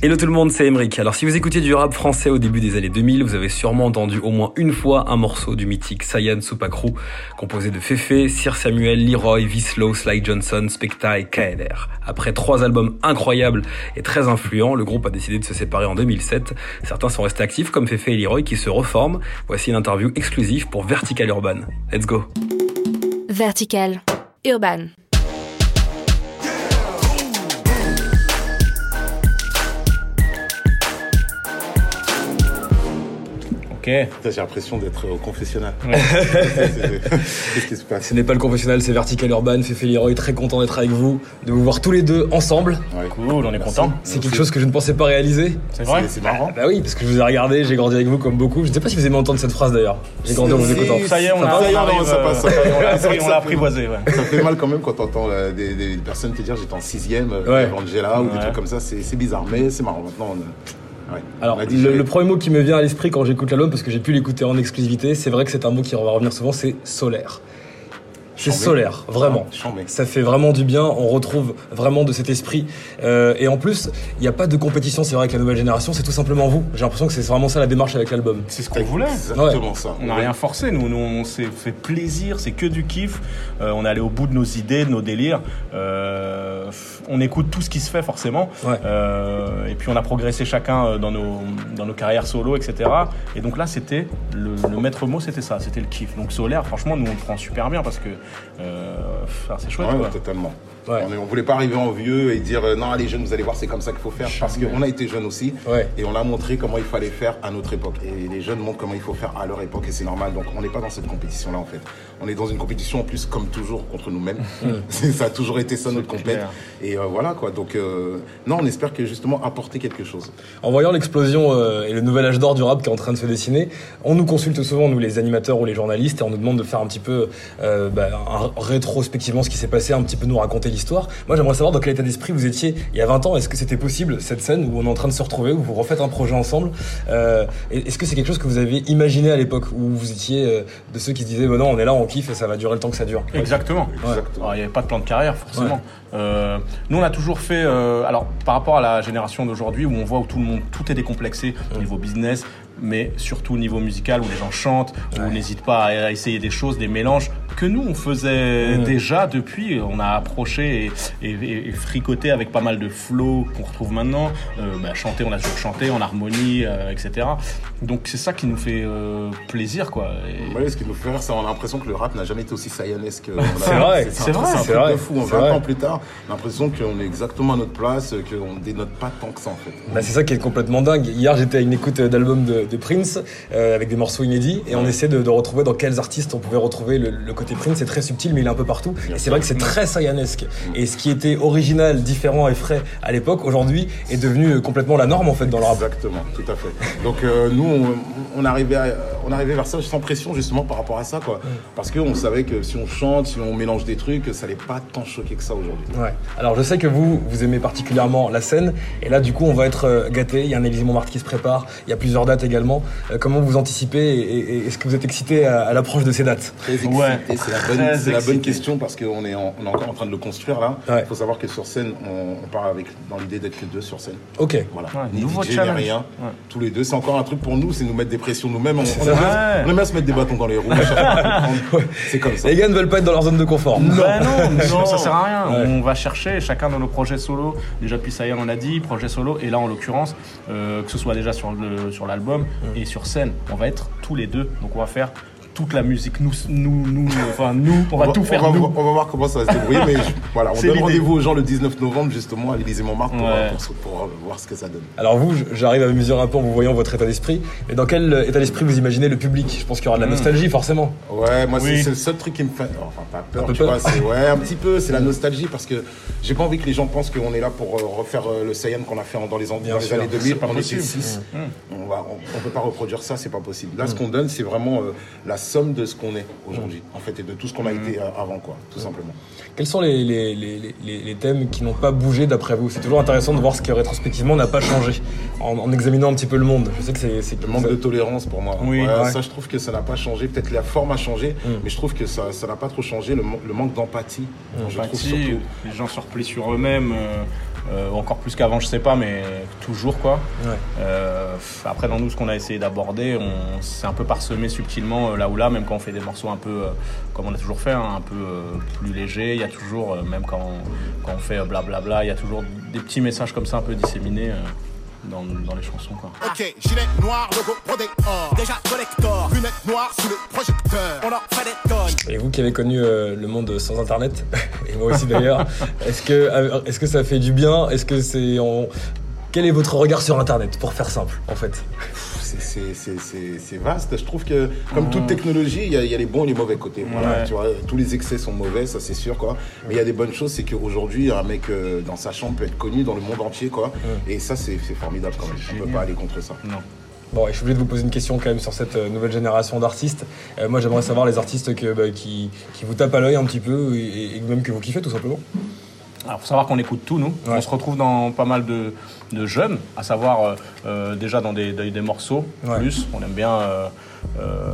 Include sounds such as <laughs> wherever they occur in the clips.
Hello tout le monde, c'est Emric. Alors si vous écoutiez du rap français au début des années 2000, vous avez sûrement entendu au moins une fois un morceau du mythique Sayan Supakru, composé de Fefe, Sir Samuel, Leroy, Vislow, Sly Johnson, Specta et KLR. Après trois albums incroyables et très influents, le groupe a décidé de se séparer en 2007. Certains sont restés actifs comme Fefe et Leroy qui se reforment. Voici une interview exclusive pour Vertical Urban. Let's go. Vertical Urban. J'ai l'impression d'être au confessionnal. <laughs> Qu'est-ce qui se passe Ce n'est pas le confessionnal, c'est Vertical Urban. Fefe Leroy, très content d'être avec vous, de vous voir tous les deux ensemble. Ouais. Cool, on est content. C'est quelque chose que je ne pensais pas réaliser. C'est vrai C'est marrant. Bah oui, parce que je vous ai regardé, j'ai grandi avec vous comme beaucoup. Je ne sais pas si vous aimez entendre cette phrase d'ailleurs. J'ai grandi en vous écoutant. Ça y est, on l'a apprivoisé. Ça fait mal quand même quand t'entends euh, des, des personnes te dire j'étais en sixième, euh, Ouais. Angela ou des trucs comme ça. C'est bizarre, mais c'est marrant. Maintenant, on, ouais. Alors, le premier mot qui me vient à l'esprit quand j'écoute l'album, parce que j'ai pu l'écouter en exclusivité, c'est vrai que c'est un mot qui va revenir souvent, c'est solaire. C'est solaire, vraiment. Ah, chambé. Ça fait vraiment du bien, on retrouve vraiment de cet esprit. Euh, et en plus, il n'y a pas de compétition, c'est vrai, avec la nouvelle génération, c'est tout simplement vous. J'ai l'impression que c'est vraiment ça la démarche avec l'album. C'est ce qu'on voulait. Exactement ça. On n'a rien forcé, nous, nous on s'est fait plaisir, c'est que du kiff. Euh, on est allé au bout de nos idées, de nos délires. Euh, on écoute tout ce qui se fait forcément. Ouais. Euh, et puis on a progressé chacun euh, dans nos, dans nos carrières solo, etc. Et donc là, c'était le, le maître mot, c'était ça, c'était le kiff. Donc solaire, franchement, nous on le prend super bien parce que enfin, c'est chouette. Ouais, quoi. ouais, totalement. Ouais. On, on voulait pas arriver en vieux et dire euh, non les jeunes vous allez voir c'est comme ça qu'il faut faire parce qu'on a été jeunes aussi. Ouais. et on a montré comment il fallait faire à notre époque. Et les jeunes montrent comment il faut faire à leur époque et c'est normal. Donc on n'est pas dans cette compétition là en fait. On est dans une compétition en plus comme toujours contre nous-mêmes. <laughs> Ça a toujours été ça notre compète. et euh, voilà quoi. Donc euh, non on espère que justement apporter quelque chose. En voyant l'explosion euh, et le nouvel âge d'or du rap qui est en train de se dessiner, on nous consulte souvent, nous les animateurs ou les journalistes, et on nous demande de faire un petit peu euh, bah, un- rétrospectivement ce qui s'est passé, un petit peu nous raconter l'histoire. Moi j'aimerais savoir dans quel état d'esprit vous étiez il y a 20 ans. Est-ce que c'était possible cette scène où on est en train de se retrouver, où vous refaites un projet ensemble Euh, Est-ce que c'est quelque chose que vous avez imaginé à l'époque où vous étiez euh, de ceux qui se disaient bah non on est là, on kiffe et ça va durer le temps que ça dure? Exactement. Exactement. Alors, Il n'y avait pas de plan de carrière, forcément. Euh, nous, on a toujours fait. euh, alors, par rapport à la génération d'aujourd'hui, où on voit où tout le monde, tout est décomplexé au niveau business, mais surtout au niveau musical, où les gens chantent, où on n'hésite pas à essayer des choses, des mélanges que nous, on faisait déjà depuis. On a approché et, et- et- et fricoté avec pas mal de flow qu'on retrouve maintenant. Euh, bah, chanter, on a toujours chanté en harmonie, euh, etc. Donc, c'est ça qui nous fait euh, plaisir, quoi. Et- Ouais, ce qui nous fait rire, c'est qu'on a l'impression que le rap n'a jamais été aussi sayanesque. C'est <laughs> vrai, c'est vrai, c'est un c'est truc de fou. On c'est 20 vrai. ans plus tard, l'impression qu'on est exactement à notre place, qu'on dénote pas tant que ça en fait. Bah, c'est ça qui est complètement dingue. Hier, j'étais à une écoute d'album de, de Prince euh, avec des morceaux inédits et on essaie de, de retrouver dans quels artistes on pouvait retrouver le, le côté C'est très subtil, mais il est un peu partout. Et c'est vrai que c'est très sayanesque. Et ce qui était original, différent et frais à l'époque, aujourd'hui, est devenu euh, complètement la norme en fait dans le rap. Exactement, tout à fait. Donc euh, nous, on, on arrivait à- on arrivait vers ça sans pression justement par rapport à ça, quoi. Parce qu'on savait que si on chante, si on mélange des trucs, ça allait pas tant choquer que ça aujourd'hui. Ouais. Alors je sais que vous, vous aimez particulièrement la scène, et là du coup on va être euh, gâté. Il y a un Élysée Montmartre qui se prépare, il y a plusieurs dates également. Euh, comment vous anticipez et, est-ce que vous êtes excité à, à l'approche de ces dates? Très excité, Ouais, c'est la, bonne, c'est la bonne excité. question parce qu'on est, en- on est encore en train de le construire là. Il Ouais. faut savoir que sur scène, on, on part avec dans l'idée d'être que deux sur scène. Ok. Voilà. Ouais, ni nouveau DJ, ni rien. Ouais. Tous les deux, c'est encore un truc pour nous, c'est nous mettre des pressions nous-mêmes. On, <laughs> Ouais. on aime bien se mettre des bâtons dans les roues. <laughs> C'est comme ça. Les gars ne veulent pas être dans leur zone de confort. Bah non, <laughs> Non. ça sert à rien. Ouais. On va chercher chacun dans nos projets solo. Déjà depuis ça y est, on a dit projet solo. Et là, en l'occurrence, euh, que ce soit déjà sur le sur l'album et sur scène, on va être tous les deux. Donc on va faire toute la musique. Nous, nous, nous, enfin nous, on va tout faire on va, nous. voir- on va voir comment ça va se débrouiller, mais je- <laughs> voilà, on donne rendez-vous aux gens le 19 novembre justement à l'Élysée Montmartre pour, Ouais. pour voir ce que ça donne. Alors vous, j'arrive à mesurer un peu en vous voyant votre état d'esprit. Mais dans quel euh, état d'esprit vous imaginez le public? Je pense qu'il y aura de la Mm. nostalgie forcément. Ouais, moi c'est Oui. c'est le seul truc qui me fait, enfin pas peur, Un peu tu vois, c'est ouais un petit peu, c'est la nostalgie parce que j'ai pas envie que les gens pensent qu'on est là pour euh, refaire euh, le Saiyan qu'on a fait dans les, dans les années 2000, C'est pas on était possible. 6. Mm. On, va, on, on peut pas reproduire ça, c'est pas possible. Là, ce qu'on donne, c'est vraiment euh, la somme de ce qu'on est aujourd'hui, en fait, et de tout ce qu'on a été euh, avant, quoi, tout simplement. Quels sont les, les, les, les- les thèmes qui n'ont pas bougé d'après vous? C'est toujours intéressant de voir ce qui rétrospectivement n'a pas changé en, en examinant un petit peu le monde. Je sais que c'est Le manque de tolérance pour moi. Oui, Ouais, ouais. Ça, je trouve que ça n'a pas changé. Peut-être la forme a changé, Mm. mais je trouve que ça ça n'a pas trop changé. Le, man- le manque d'empathie, je trouve surtout. les gens se replient sur eux-mêmes. euh, Euh, encore plus qu'avant, je sais pas, mais toujours quoi. Ouais. Euh, après, dans nous, ce qu'on a essayé d'aborder, on s'est un peu parsemé subtilement euh, là ou là, même quand on fait des morceaux un peu, euh, comme on a toujours fait, hein, un peu plus légers. Il y a toujours, même quand on, quand on fait blablabla, il y a toujours des petits messages comme ça un peu disséminés dans, dans les chansons. Quoi. Ok, gilet noir, logo brodé or. Déjà collector, lunettes noires sous le projecteur. On en fait des tonnes. Et vous qui avez connu euh, le monde sans internet, <laughs> et moi aussi d'ailleurs, est-ce que, euh, est-ce que ça fait du bien? Est-ce que c'est. en- Quel est votre regard sur internet, pour faire simple, en fait? C'est- vaste. Je trouve que, comme toute technologie, il y, a- il y a les bons et les mauvais côtés. Voilà, Ouais. tu vois, tous les excès sont mauvais, ça c'est sûr. Quoi. Mais il y a des bonnes choses, c'est qu'aujourd'hui, un mec euh, dans sa chambre peut être connu dans le monde entier. Quoi. Et ça, c'est formidable quand même. On ne peut pas aller contre ça. Non. Bon, et je suis obligé de vous poser une question quand même sur cette euh, nouvelle génération d'artistes. Euh, moi, j'aimerais savoir les artistes que, bah, qui, qui vous tapent à l'œil un petit peu et, et même que vous kiffez tout simplement. Alors, faut savoir qu'on écoute tout, nous. Ouais. On se retrouve dans pas mal de, de jeunes, à savoir euh, euh, déjà dans des, des, des morceaux, Ouais. plus. On aime bien, euh, euh,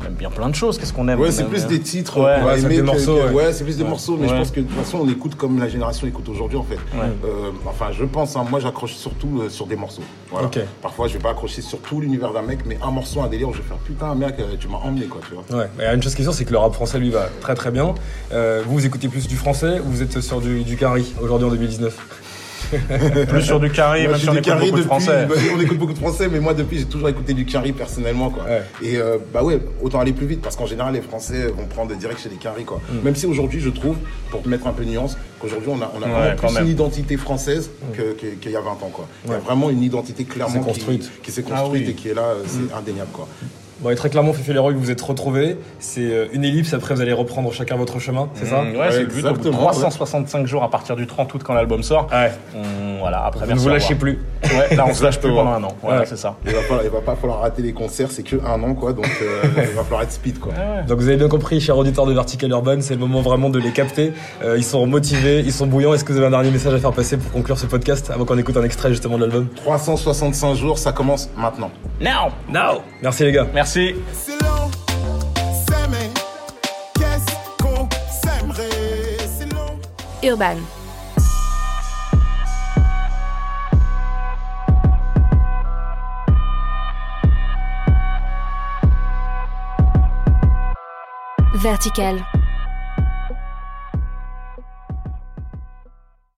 on aime bien plein de choses. Qu'est-ce qu'on aime? Ouais, c'est plus des titres Ouais. Ouais, c'est des morceaux, que- ouais. ouais, c'est plus des Ouais. morceaux, mais je pense que de toute façon, on écoute comme la génération écoute aujourd'hui en fait. Euh, enfin, je pense, hein, moi j'accroche surtout euh, sur des morceaux. Voilà. Parfois, je vais pas accrocher sur tout l'univers d'un mec, mais un morceau, un délire, où je vais faire putain, mec, tu m'as emmené quoi, tu vois. Ouais, mais une chose qui est sûre, c'est que le rap français lui va très très bien. Vous, vous écoutez plus du français ou vous êtes sur du, du carry aujourd'hui en 2019 <laughs> Plus sur du carré, Moi, même si on du écoute beaucoup de français. bah, on écoute beaucoup de français, mais moi depuis j'ai toujours écouté du Carré personnellement quoi. Ouais. Et euh, bah ouais, autant aller plus vite parce qu'en général les Français vont prendre direct chez les Carré quoi. Mm. Même si aujourd'hui je trouve, pour te mettre un peu de nuance, qu'aujourd'hui on a, on a Ouais, vraiment plus une identité française que- qu'il y a 20 ans quoi. Il y a Mm. Vraiment une identité clairement qui- construite. qui, s'est Ah construite oui. et qui est là, euh, c'est Mm. indéniable quoi. Bon, et très clairement, Fifi Leroy, vous vous êtes retrouvés. C'est euh, une ellipse, après vous allez reprendre chacun votre chemin, c'est ça Mmh, Ouais, c'est le but. Au bout de Exactement, 365 jours à partir du 30 août quand l'album sort. Ouais. on- voilà, après Vous ne vous lâchez plus. Ouais, là on se lâche plus pendant un an. Voilà, Ouais. c'est ça. Il va pas, il va pas falloir rater les concerts, c'est que un an quoi, donc euh, il va falloir être speed quoi. Donc vous avez bien compris, chers auditeurs de Vertical Urban, c'est le moment vraiment de les capter. Euh, ils sont motivés, ils sont bouillants. Est-ce que vous avez un dernier message à faire passer pour conclure ce podcast avant qu'on écoute un extrait justement de l'album? 365 jours, ça commence maintenant. Now Now Merci les gars. Merci. Urban. Vertical.